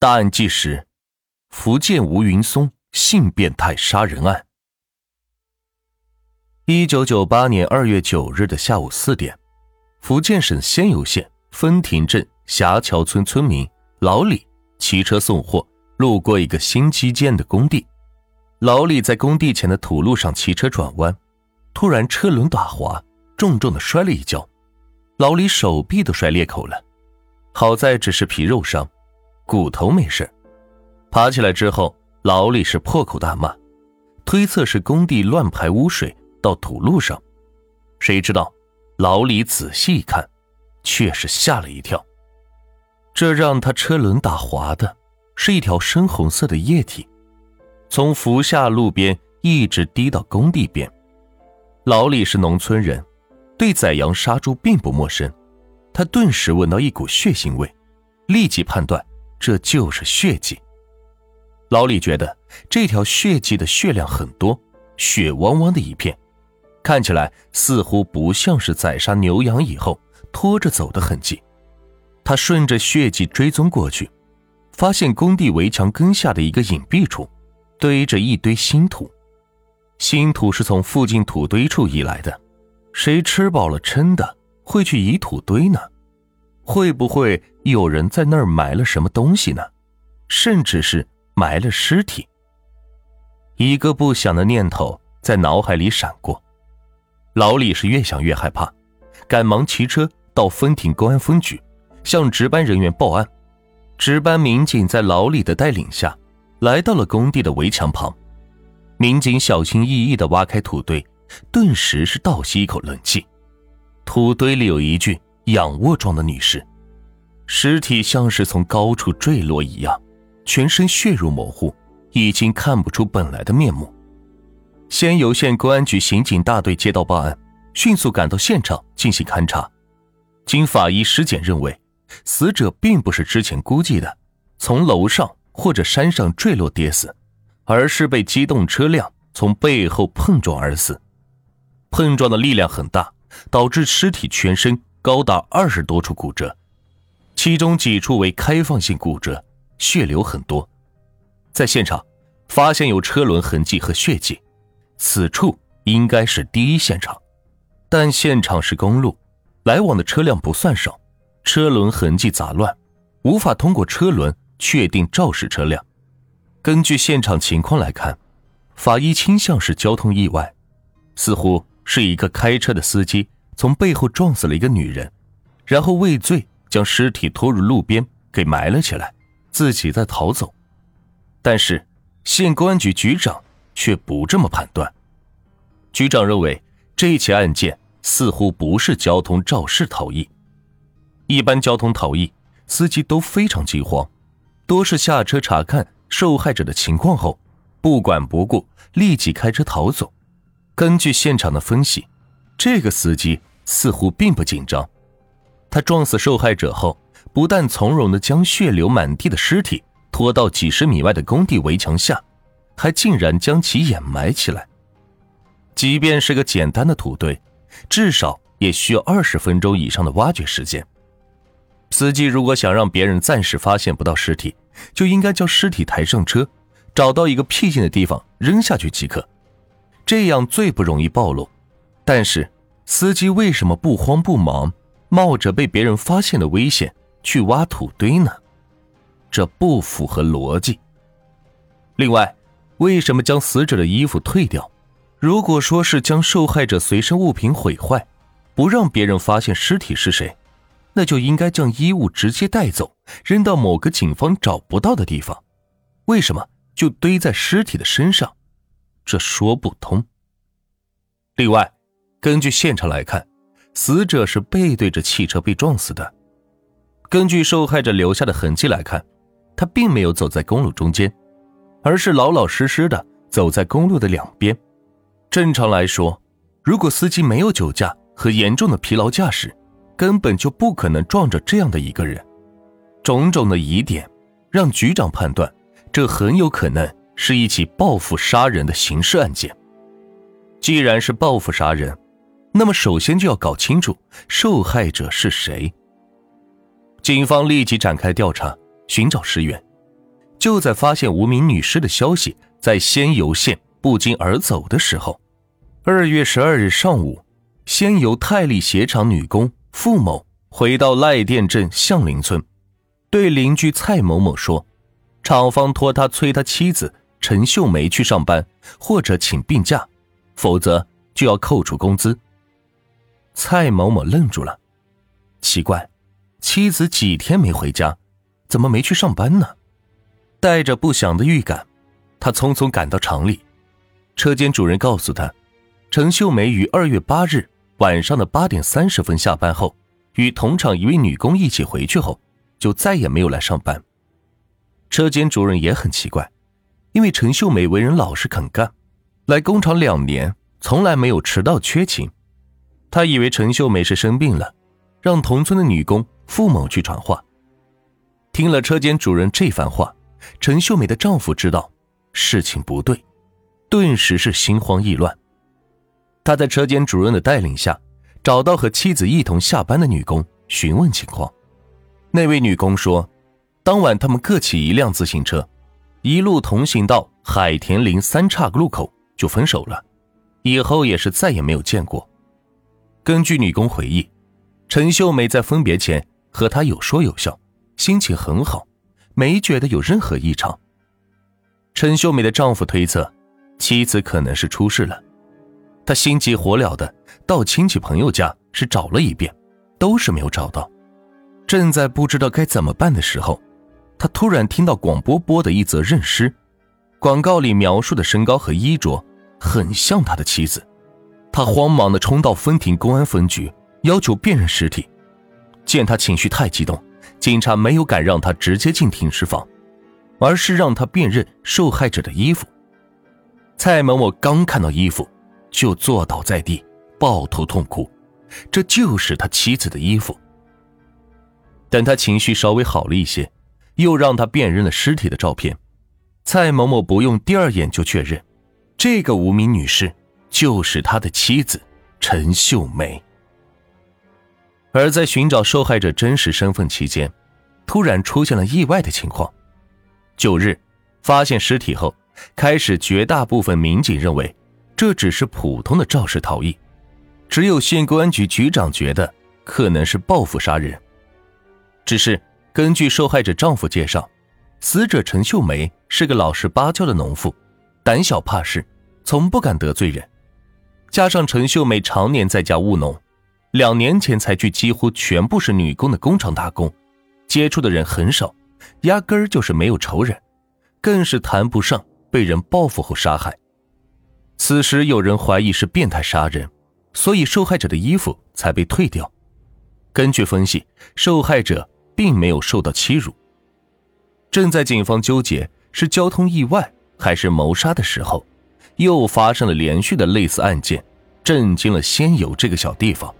大案纪实：福建吴云松性变态杀人案。一九九八年二月九日的下午四点，福建省仙游县分亭镇霞桥村村民老李骑车送货，路过一个新基建的工地。老李在工地前的土路上骑车转弯，突然车轮打滑，重重的摔了一跤，老李手臂都摔裂口了，好在只是皮肉伤。骨头没事，爬起来之后，老李是破口大骂，推测是工地乱排污水到土路上。谁知道，老李仔细一看，却是吓了一跳。这让他车轮打滑的，是一条深红色的液体，从福下路边一直滴到工地边。老李是农村人，对宰羊杀猪并不陌生，他顿时闻到一股血腥味，立即判断。这就是血迹。老李觉得这条血迹的血量很多，血汪汪的一片，看起来似乎不像是宰杀牛羊以后拖着走的痕迹。他顺着血迹追踪过去，发现工地围墙根下的一个隐蔽处，堆着一堆新土。新土是从附近土堆处移来的，谁吃饱了撑的会去移土堆呢？会不会有人在那儿埋了什么东西呢？甚至是埋了尸体。一个不祥的念头在脑海里闪过，老李是越想越害怕，赶忙骑车到分亭公安分局，向值班人员报案。值班民警在老李的带领下，来到了工地的围墙旁。民警小心翼翼地挖开土堆，顿时是倒吸一口冷气。土堆里有一具。仰卧状的女尸，尸体像是从高处坠落一样，全身血肉模糊，已经看不出本来的面目。仙游县公安局刑警大队接到报案，迅速赶到现场进行勘查。经法医尸检认为，死者并不是之前估计的从楼上或者山上坠落跌死，而是被机动车辆从背后碰撞而死。碰撞的力量很大，导致尸体全身。高达二十多处骨折，其中几处为开放性骨折，血流很多。在现场发现有车轮痕迹和血迹，此处应该是第一现场。但现场是公路，来往的车辆不算少，车轮痕迹杂乱，无法通过车轮确定肇事车辆。根据现场情况来看，法医倾向是交通意外，似乎是一个开车的司机。从背后撞死了一个女人，然后畏罪将尸体拖入路边给埋了起来，自己再逃走。但是县公安局局长却不这么判断。局长认为这起案件似乎不是交通肇事逃逸。一般交通逃逸，司机都非常惊慌，多是下车查看受害者的情况后，不管不顾，立即开车逃走。根据现场的分析，这个司机。似乎并不紧张，他撞死受害者后，不但从容地将血流满地的尸体拖到几十米外的工地围墙下，还竟然将其掩埋起来。即便是个简单的土堆，至少也需要二十分钟以上的挖掘时间。司机如果想让别人暂时发现不到尸体，就应该将尸体抬上车，找到一个僻静的地方扔下去即可，这样最不容易暴露。但是。司机为什么不慌不忙，冒着被别人发现的危险去挖土堆呢？这不符合逻辑。另外，为什么将死者的衣服退掉？如果说是将受害者随身物品毁坏，不让别人发现尸体是谁，那就应该将衣物直接带走，扔到某个警方找不到的地方。为什么就堆在尸体的身上？这说不通。另外。根据现场来看，死者是背对着汽车被撞死的。根据受害者留下的痕迹来看，他并没有走在公路中间，而是老老实实的走在公路的两边。正常来说，如果司机没有酒驾和严重的疲劳驾驶，根本就不可能撞着这样的一个人。种种的疑点，让局长判断，这很有可能是一起报复杀人的刑事案件。既然是报复杀人，那么，首先就要搞清楚受害者是谁。警方立即展开调查，寻找尸源，就在发现无名女尸的消息在仙游县不胫而走的时候，二月十二日上午，仙游泰利鞋厂女工付某回到赖店镇向林村，对邻居蔡某某说，厂方托他催他妻子陈秀梅去上班或者请病假，否则就要扣除工资。蔡某某愣住了，奇怪，妻子几天没回家，怎么没去上班呢？带着不祥的预感，他匆匆赶到厂里。车间主任告诉他，陈秀梅于二月八日晚上的八点三十分下班后，与同厂一位女工一起回去后，就再也没有来上班。车间主任也很奇怪，因为陈秀梅为人老实肯干，来工厂两年从来没有迟到缺勤。他以为陈秀梅是生病了，让同村的女工付某去传话。听了车间主任这番话。陈秀美的丈夫知道事情不对，顿时是心慌意乱。他在车间主任的带领下，找到和妻子一同下班的女工询问情况。那位女工说，当晚他们各骑一辆自行车，一路同行到海田林三岔路口就分手了，以后也是再也没有见过。根据女工回忆，陈秀美在分别前和他有说有笑，心情很好。没觉得有任何异常。陈秀美的丈夫推测，妻子可能是出事了。他心急火燎的到亲戚朋友家是找了一遍，都是没有找到。正在不知道该怎么办的时候，他突然听到广播播的一则认尸，广告里描述的身高和衣着很像他的妻子。他慌忙的冲到分庭公安分局，要求辨认尸体。见他情绪太激动。警察没有敢让他直接进停尸房，而是让他辨认受害者的衣服。蔡某某刚看到衣服，就坐倒在地，抱头痛哭，这就是他妻子的衣服。等他情绪稍微好了一些，又让他辨认了尸体的照片。蔡某某不用第二眼就确认，这个无名女士就是他的妻子陈秀梅。而在寻找受害者真实身份期间，突然出现了意外的情况。九日发现尸体后，开始绝大部分民警认为这只是普通的肇事逃逸，只有县公安局局长觉得可能是报复杀人。只是根据受害者丈夫介绍，死者陈秀梅是个老实巴交的农妇，胆小怕事，从不敢得罪人。加上陈秀梅常年在家务农。两年前才去，几乎全部是女工的工厂打工，接触的人很少，压根儿就是没有仇人，更是谈不上被人报复后杀害。此时有人怀疑是变态杀人，所以受害者的衣服才被退掉。根据分析，受害者并没有受到欺辱。正在警方纠结是交通意外还是谋杀的时候，又发生了连续的类似案件，震惊了仙游这个小地方。